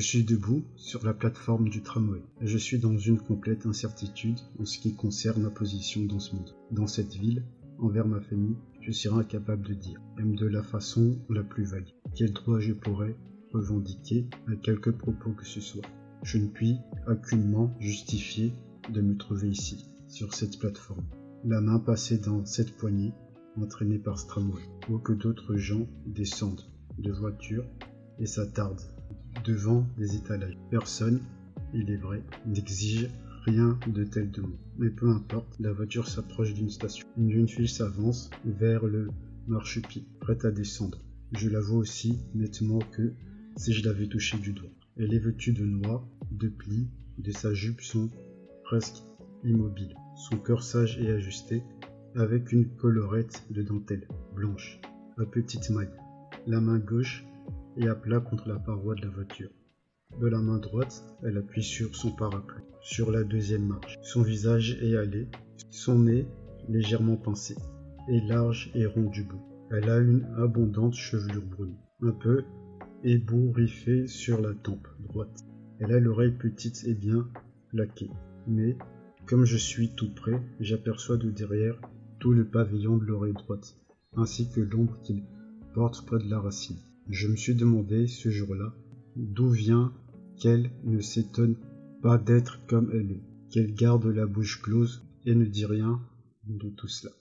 suis debout sur la plateforme du tramway. Je suis dans une complète incertitude en ce qui concerne ma position dans ce monde. Dans cette ville, envers ma famille, je serai incapable de dire, même de la façon la plus vague, quel droit je pourrais revendiquer à quelque propos que ce soit? Je ne puis aucunement justifier de me trouver ici, sur cette plateforme, la main passée dans cette poignée, entraînée par ce tramway, ou que d'autres gens descendent de voiture et s'attardent devant des étalages. Personne, il est vrai, n'exige rien de tel de moi. Mais peu importe, la voiture s'approche d'une station. Une jeune fille s'avance vers le marchepied, prête à descendre. Je la vois aussi nettement que si je l'avais touchée du doigt. Elle est vêtue de noir, de plis de sa jupe sont presque immobiles. Son corsage est ajusté avec une collerette de dentelle blanche à petite maille. La main gauche est à plat contre la paroi de la voiture. De la main droite, elle appuie sur son parapluie, sur la deuxième marche. Son visage est hâlé, son nez légèrement pincé, et large et rond du bout. Elle a une abondante chevelure brune, un peu ébouriffée sur la tempe droite. Elle a l'oreille petite et bien plaquée, mais comme je suis tout près, j'aperçois de derrière tout le pavillon de l'oreille droite, ainsi que l'ombre qu'il porte près de la racine. Je me suis demandé ce jour-là d'où vient qu'elle ne s'étonne pas d'être comme elle est, qu'elle garde la bouche close et ne dit rien de tout cela.